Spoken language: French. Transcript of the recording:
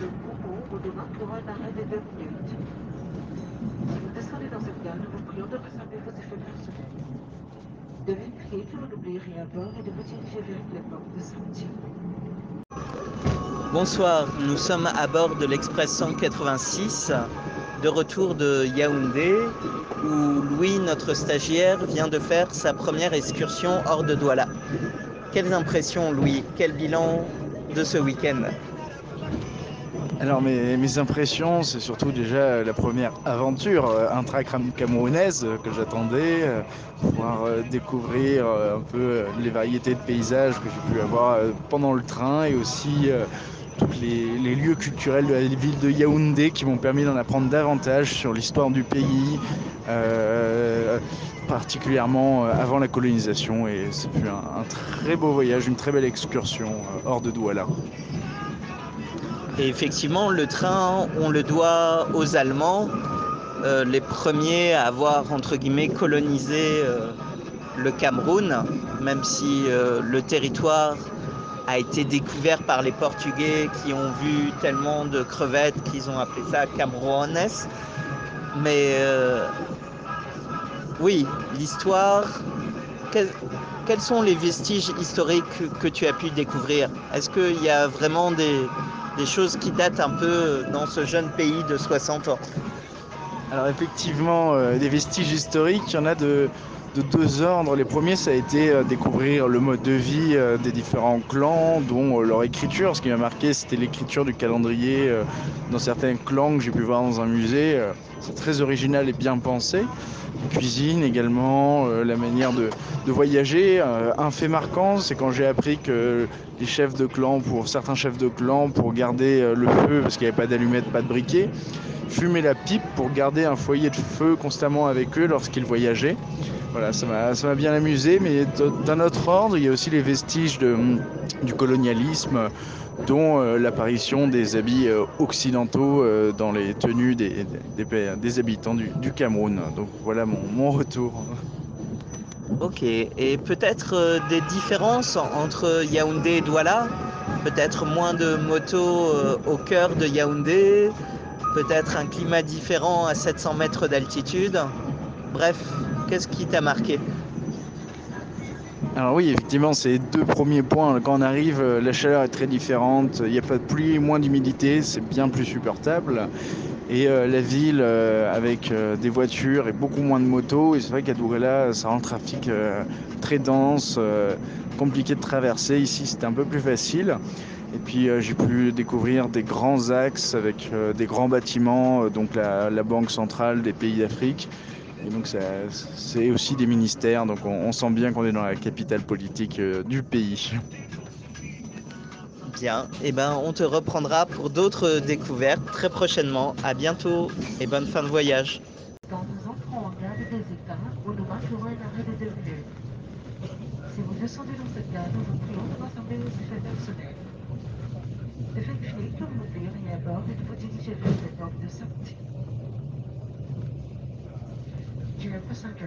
de Momo où demain aura un arrêt de deux minutes. Si vous descendez dans cette gare, nous vous prions de réserver vos effets personnels. De vérifier que vous n'oubliez rien à bord et de vous diriger vers les portes de sortie. Bonsoir, nous sommes à bord de l'Express 186, de retour de Yaoundé, où Louis, notre stagiaire, vient de faire sa première excursion hors de Douala. Quelles impressions, Louis? Quel bilan de ce week-end? Alors mes, impressions, c'est surtout déjà la première aventure euh, intra-camerounaise euh, que j'attendais, euh, pouvoir découvrir un peu les variétés de paysages que j'ai pu avoir pendant le train et aussi tous les, lieux culturels de la ville de Yaoundé qui m'ont permis d'en apprendre davantage sur l'histoire du pays, particulièrement avant la colonisation. Et c'est un, un très beau voyage, une très belle excursion hors de Douala. Effectivement, le train, on le doit aux Allemands, euh, les premiers à avoir, entre guillemets, colonisé euh, le Cameroun, même si euh, le territoire a été découvert par les Portugais qui ont vu tellement de crevettes qu'ils ont appelé ça Camerounes. Mais oui, l'histoire, quels, sont les vestiges historiques que, que tu as pu découvrir? Est-ce qu'il y a vraiment des, des choses qui datent un peu dans ce jeune pays de 60 ans Alors effectivement, euh, des vestiges historiques, il y en a de, de deux ordres. Les premiers, ça a été euh, découvrir le mode de vie euh, des différents clans, dont euh, leur écriture. Ce qui m'a marqué, c'était l'écriture du calendrier euh, dans certains clans que j'ai pu voir dans un musée. Euh, C'est très original et bien pensé. Cuisine également, euh, la manière de, voyager. Euh, un fait marquant, c'est quand j'ai appris que les chefs de clan, pour certains chefs de clan, pour garder euh, le feu, parce qu'il n'y avait pas d'allumettes, pas de briquet, fumer la pipe pour garder un foyer de feu constamment avec eux lorsqu'ils voyageaient. Voilà, ça m'a bien amusé, mais d'un autre ordre, il y a aussi les vestiges du colonialisme, dont euh, l'apparition des habits euh, occidentaux euh, dans les tenues des, des, habitants du, Cameroun. Donc voilà mon, mon retour. Ok, et peut-être des différences entre Yaoundé et Douala? Peut-être moins de motos au cœur de Yaoundé? Peut-être un climat différent à 700 mètres d'altitude? Bref, qu'est-ce qui t'a marqué? Alors oui, effectivement, les deux premiers points. Quand on arrive, euh, la chaleur est très différente. Il n'y a pas de pluie, moins d'humidité, c'est bien plus supportable. Et euh, la ville euh, avec des voitures et beaucoup moins de motos. Et c'est vrai qu'à Douala, ça rend le trafic très dense, compliqué de traverser. Ici, c'était un peu plus facile. Et puis j'ai pu découvrir des grands axes avec des grands bâtiments, donc la Banque centrale des pays d'Afrique. Et donc ça- c'est aussi des ministères, donc on, on sent bien qu'on est dans la capitale politique euh, du pays. Bien, et ben on te reprendra pour d'autres découvertes très prochainement. À bientôt et bonne fin de voyage. Quand nous entrons en gare des États, où nous marquerons un arrêt de minutes. Si vous descendez dans cette gare, nous vous prions de rassembler vos effets personnels. De vérifier que vous n'oubliez rien à bord et de vous diriger vers les portes de sortie. Passenger